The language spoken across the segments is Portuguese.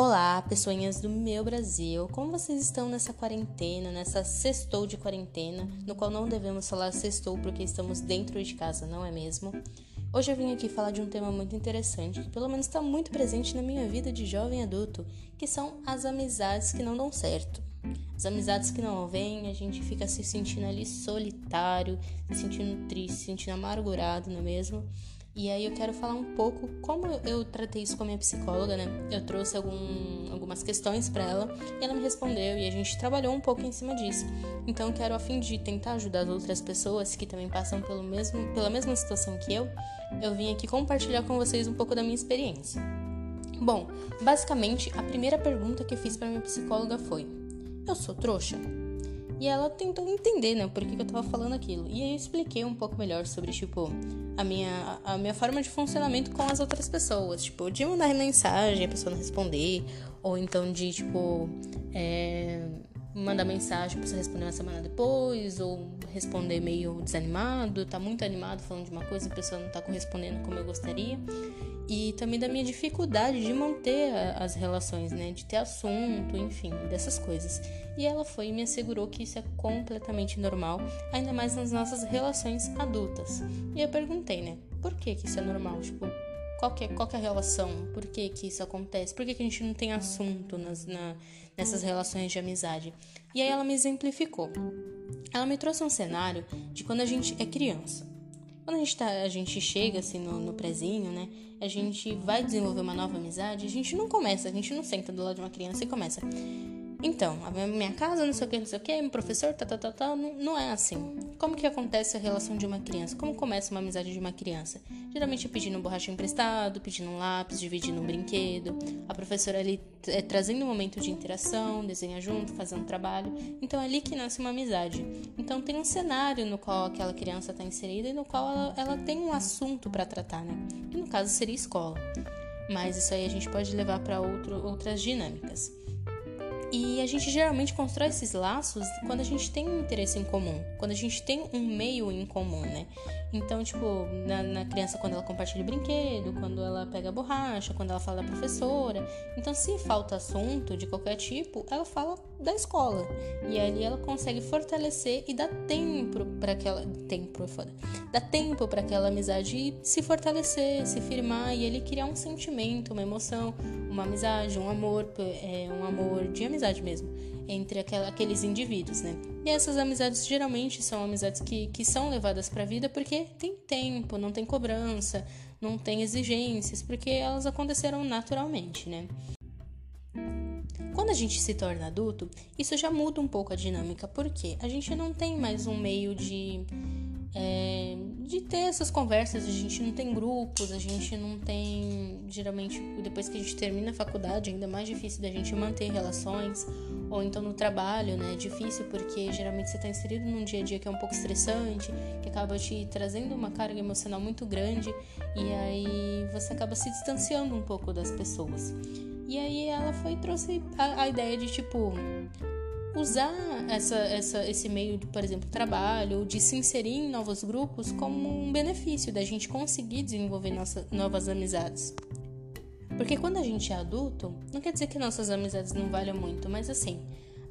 Olá, pessoinhas do meu Brasil. Como vocês estão nessa quarentena, nessa sextou de quarentena, no qual não devemos falar sextou porque estamos dentro de casa, não é mesmo? Hoje eu vim aqui falar de um tema muito interessante, que pelo menos está muito presente na minha vida de jovem adulto, que são as amizades que não dão certo. As amizades que não vêm, a gente fica se sentindo ali solitário, se sentindo triste, se sentindo amargurado, não é mesmo? E aí eu quero falar um pouco como eu tratei isso com a minha psicóloga, né? Eu trouxe algum, algumas questões para ela e ela me respondeu e a gente trabalhou um pouco em cima disso. Então eu quero a fim de tentar ajudar as outras pessoas que também passam pelo mesmo, pela mesma situação que eu, eu vim aqui compartilhar com vocês um pouco da minha experiência. Bom, basicamente a primeira pergunta que eu fiz para minha psicóloga foi: eu sou trouxa? E ela tentou entender, né, por que, eu tava falando aquilo. E aí eu expliquei um pouco melhor sobre, tipo, a minha, a minha forma de funcionamento com as outras pessoas. Tipo, de mandar mensagem, a pessoa não responder. Ou então de, tipo, é, mandar mensagem pra você responder uma semana depois. Ou responder meio desanimado, tá muito animado falando de uma coisa a pessoa não tá correspondendo como eu gostaria e também da minha dificuldade de manter as relações, né, de ter assunto, enfim, dessas coisas. E ela foi e me assegurou que isso é completamente normal, ainda mais nas nossas relações adultas. E eu perguntei, né, por que que isso é normal? Tipo, qual que é, qual que é a relação? Por que que isso acontece? Por que que a gente não tem assunto nas, na, nessas relações de amizade? E aí ela me exemplificou. Ela me trouxe um cenário de quando a gente é criança. Quando a gente, tá, a gente chega assim no, no prezinho, né? A gente vai desenvolver uma nova amizade, a gente não começa, a gente não senta do lado de uma criança e começa. Então, a minha casa, não sei o que, não sei o que, meu professor, tá, tá, tá, tá, não, não é assim. Como que acontece a relação de uma criança? Como começa uma amizade de uma criança? Geralmente é pedindo um borracha emprestado, pedindo um lápis, dividindo um brinquedo, a professora ali é, trazendo um momento de interação, desenha junto, fazendo trabalho. Então é ali que nasce uma amizade. Então tem um cenário no qual aquela criança está inserida e no qual ela, ela tem um assunto para tratar, né? Que no caso seria escola. Mas isso aí a gente pode levar para outras dinâmicas. E a gente geralmente constrói esses laços quando a gente tem um interesse em comum, quando a gente tem um meio em comum, né? Então, tipo, na, na, criança, quando ela compartilha brinquedo, quando ela pega borracha, quando ela fala da professora. Então, se falta assunto de qualquer tipo, ela fala da escola. E ali ela consegue fortalecer e dar tempo para aquela. Tempo, é foda. Dá tempo para aquela amizade se fortalecer, se firmar e ele criar um sentimento, uma emoção, uma amizade, um amor, é, um amor de amizade mesmo entre aqueles indivíduos, né? E essas amizades geralmente são amizades que, que são levadas para a vida porque tem tempo, não tem cobrança, não tem exigências, porque elas aconteceram naturalmente, né? Quando a gente se torna adulto, isso já muda um pouco a dinâmica, porque a gente não tem mais um meio de é, de ter essas conversas. A gente não tem grupos, a gente não tem. Geralmente, depois que a gente termina a faculdade, ainda mais difícil da gente manter relações. Ou então no trabalho, né? É difícil porque geralmente você está inserido num dia a dia que é um pouco estressante, que acaba te trazendo uma carga emocional muito grande e aí você acaba se distanciando um pouco das pessoas. E aí ela foi trouxe a, a ideia de tipo usar essa, essa, esse meio de, por exemplo, trabalho ou de se inserir em novos grupos como um benefício da gente conseguir desenvolver nossa, novas amizades. Porque quando a gente é adulto, não quer dizer que nossas amizades não valham muito, mas assim,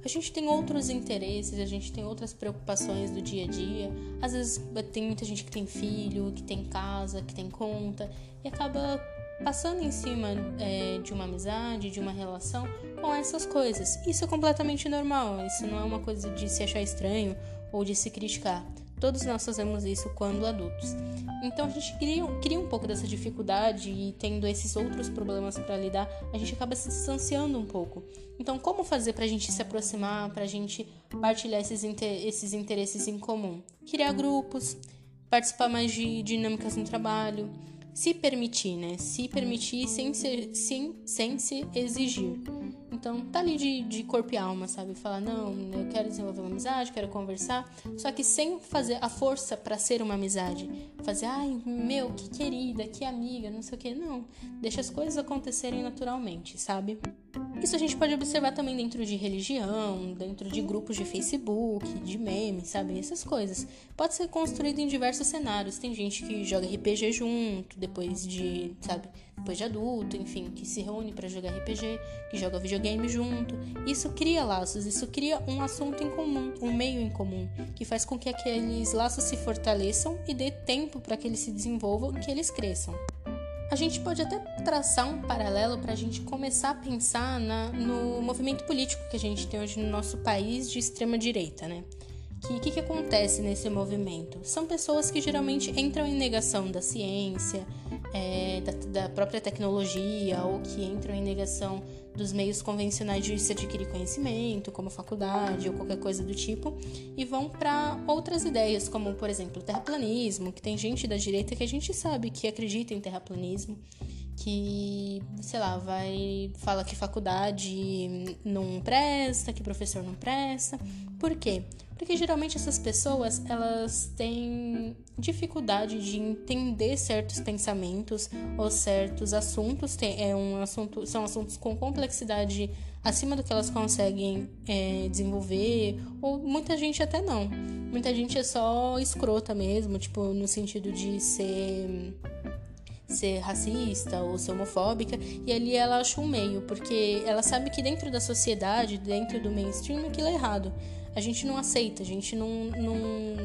a gente tem outros interesses, a gente tem outras preocupações do dia a dia. Às vezes tem muita gente que tem filho, que tem casa, que tem conta, e acaba passando em cima é, de uma amizade, de uma relação com essas coisas. Isso é completamente normal, isso não é uma coisa de se achar estranho ou de se criticar. Todos nós fazemos isso quando adultos. Então a gente cria, cria um pouco dessa dificuldade e tendo esses outros problemas para lidar, a gente acaba se distanciando um pouco. Então, como fazer para a gente se aproximar, para a gente partilhar esses, inter esses interesses em comum? Criar grupos, participar mais de dinâmicas no trabalho, se permitir, né? Se permitir sem, ser, sem, sem se exigir. Então, tá ali de, de corpo e alma, sabe? Falar, não, eu quero desenvolver uma amizade, quero conversar, só que sem fazer a força para ser uma amizade. Fazer, ai, meu, que querida, que amiga, não sei o que. Não. Deixa as coisas acontecerem naturalmente, sabe? Isso a gente pode observar também dentro de religião, dentro de grupos de Facebook, de memes, sabe? Essas coisas. Pode ser construído em diversos cenários. Tem gente que joga RPG junto, depois de, sabe, depois de adulto, enfim, que se reúne para jogar RPG, que joga videogame junto. Isso cria laços, isso cria um assunto em comum, um meio em comum, que faz com que aqueles laços se fortaleçam e dê tempo para que eles se desenvolvam e que eles cresçam. A gente pode até traçar um paralelo para a gente começar a pensar na, no movimento político que a gente tem hoje no nosso país de extrema direita, né? O que, que, acontece nesse movimento? São pessoas que geralmente entram em negação da ciência, é, da, da, própria tecnologia, ou que entram em negação dos meios convencionais de se adquirir conhecimento, como faculdade ou qualquer coisa do tipo, e vão para outras ideias, como por exemplo terraplanismo, que tem gente da direita que a gente sabe que acredita em terraplanismo que, sei lá, vai fala que faculdade não presta, que professor não presta. Por quê? Porque geralmente essas pessoas, elas têm dificuldade de entender certos pensamentos ou certos assuntos, tem, é um assunto, são assuntos com complexidade acima do que elas conseguem é, desenvolver, ou muita gente até não. Muita gente é só escrota mesmo, tipo, no sentido de ser ser racista ou ser homofóbica, e ali ela acha um meio, porque ela sabe que dentro da sociedade, dentro do mainstream, aquilo é errado a gente não aceita, a gente não, não,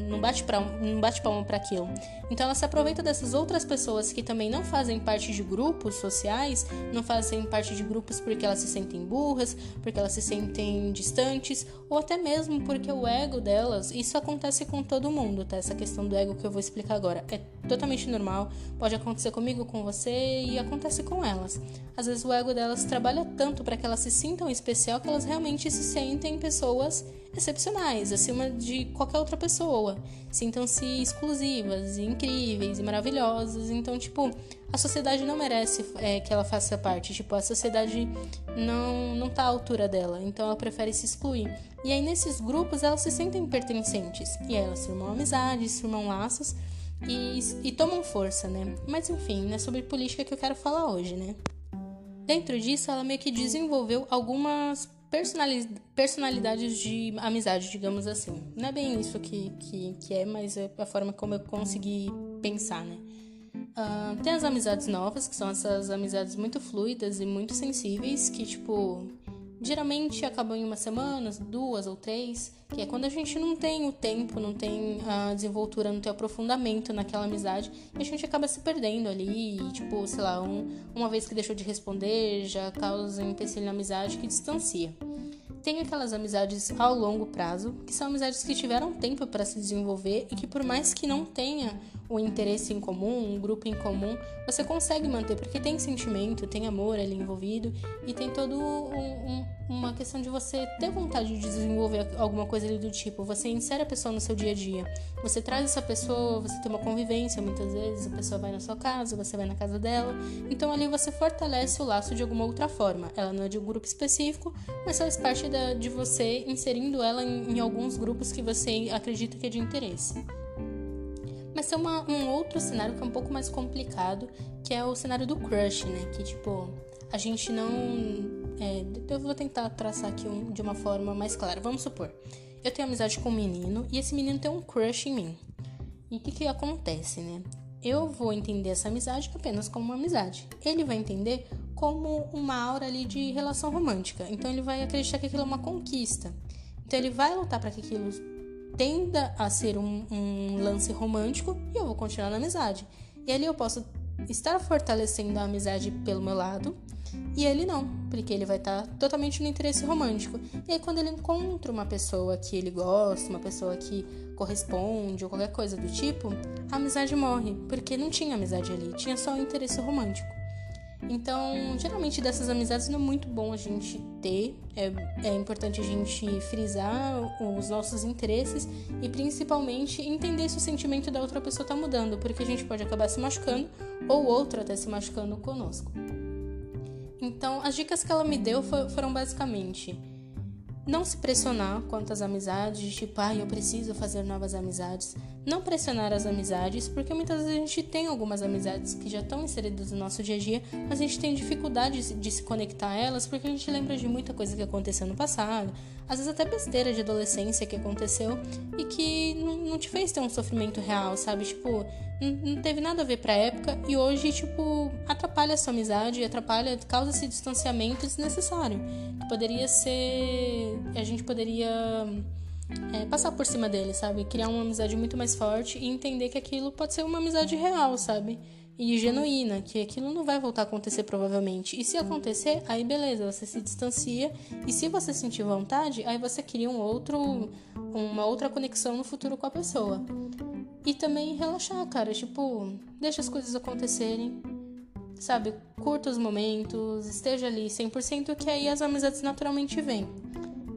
não bate, pra, não bate palma para aquilo. Então ela se aproveita dessas outras pessoas que também não fazem parte de grupos sociais, não fazem parte de grupos porque elas se sentem burras, porque elas se sentem distantes, ou até mesmo porque o ego delas, isso acontece com todo mundo, tá? Essa questão do ego que eu vou explicar agora é totalmente normal, pode acontecer comigo, com você e acontece com elas. Às vezes o ego delas trabalha tanto para que elas se sintam especial que elas realmente se sentem pessoas excepcionais, acima de qualquer outra pessoa. Sintam-se exclusivas, incríveis e maravilhosas. Então, tipo, a sociedade não merece é, que ela faça parte. Tipo, a sociedade não, não tá à altura dela. Então, ela prefere se excluir. E aí, nesses grupos, elas se sentem pertencentes. E aí, elas formam amizades, formam laços e, e tomam força, né? Mas, enfim, não é sobre política que eu quero falar hoje, né? Dentro disso, ela meio que desenvolveu algumas personalidades de amizade, digamos assim. Não é bem isso que, que, que é, mas é a forma como eu consegui pensar, né? Uh, tem as amizades novas, que são essas amizades muito fluidas e muito sensíveis, que, tipo, geralmente acabam em uma semana, duas ou três, que é quando a gente não tem o tempo, não tem a desenvoltura, não tem o aprofundamento naquela amizade, e a gente acaba se perdendo ali, e, tipo, sei lá, um, uma vez que deixou de responder, já causa um empecilho na amizade que distancia. Tem aquelas amizades ao longo prazo, que são amizades que tiveram tempo para se desenvolver e que, por mais que não tenha o interesse em comum, um grupo em comum, você consegue manter, porque tem sentimento, tem amor ali envolvido e tem todo um, um, uma questão de você ter vontade de desenvolver alguma coisa ali do tipo. Você insere a pessoa no seu dia a dia, você traz essa pessoa, você tem uma convivência muitas vezes, a pessoa vai na sua casa, você vai na casa dela, então ali você fortalece o laço de alguma outra forma. Ela não é de um grupo específico, mas faz parte da, de você inserindo ela em, em, alguns grupos que você acredita que é de interesse. Mas tem uma, um outro cenário que é um pouco mais complicado, que é o cenário do crush, né? Que tipo, a gente não. É, eu vou tentar traçar aqui um, de uma forma mais clara. Vamos supor, eu tenho amizade com um menino e esse menino tem um crush em mim. E o que, que acontece, né? Eu vou entender essa amizade apenas como uma amizade. Ele vai entender como uma aura ali de relação romântica. Então ele vai acreditar que aquilo é uma conquista. Então ele vai lutar para que aquilo tenda a ser um, um, lance romântico e eu vou continuar na amizade. E ali eu posso estar fortalecendo a amizade pelo meu lado e ele não, porque ele vai estar totalmente no interesse romântico. E aí quando ele encontra uma pessoa que ele gosta, uma pessoa que corresponde ou qualquer coisa do tipo, a amizade morre, porque não tinha amizade ali, tinha só o interesse romântico. Então, geralmente dessas amizades não é muito bom a gente ter, é, é importante a gente frisar os nossos interesses e principalmente entender se o sentimento da outra pessoa está mudando, porque a gente pode acabar se machucando ou outro até se machucando conosco. Então, as dicas que ela me deu foram basicamente não se pressionar quanto às amizades, tipo, ah, eu preciso fazer novas amizades. Não pressionar as amizades, porque muitas vezes a gente tem algumas amizades que já estão inseridas no nosso dia a dia, mas a gente tem dificuldade de se conectar a elas porque a gente lembra de muita coisa que aconteceu no passado, às vezes até besteira de adolescência que aconteceu e que não, não te fez ter um sofrimento real, sabe? Tipo, não, teve nada a ver pra época e hoje, tipo, atrapalha a sua amizade, atrapalha, causa esse distanciamento desnecessário. Poderia ser. A gente poderia é, passar por cima dele, sabe? Criar uma amizade muito mais forte e entender que aquilo pode ser uma amizade real, sabe? E genuína, que aquilo não vai voltar a acontecer provavelmente. E se acontecer, aí beleza, você se distancia. E se você sentir vontade, aí você cria um outro, uma outra conexão no futuro com a pessoa. E também relaxar, cara. Tipo, deixa as coisas acontecerem. Sabe? Curta os momentos, esteja ali 100%, que aí as amizades naturalmente vêm.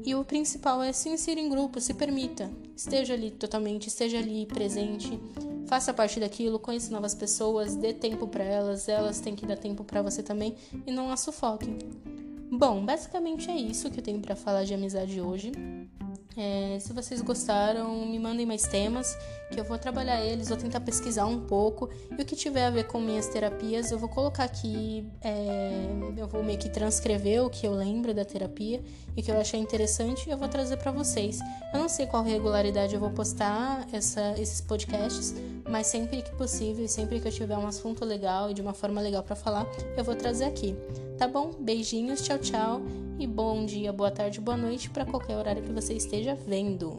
E o principal é se inserir em grupo, se permita. Esteja ali totalmente, esteja ali presente, faça parte daquilo, conheça novas pessoas, dê tempo para elas, elas têm que dar tempo para você também e não as sufoquem. Bom, basicamente é isso que eu tenho para falar de amizade hoje. É, se vocês gostaram, me mandem mais temas, que eu vou trabalhar eles, vou tentar pesquisar um pouco. E o que tiver a ver com minhas terapias, eu vou colocar aqui, é, eu vou meio que transcrever o que eu lembro da terapia e o que eu achei interessante e eu vou trazer para vocês. Eu não sei qual regularidade eu vou postar essa, esses podcasts, mas sempre que possível, sempre que eu tiver um assunto legal e de uma forma legal para falar, eu vou trazer aqui. Tá bom? Beijinhos, tchau, tchau e bom dia, boa tarde, boa noite para qualquer horário que você esteja vendo.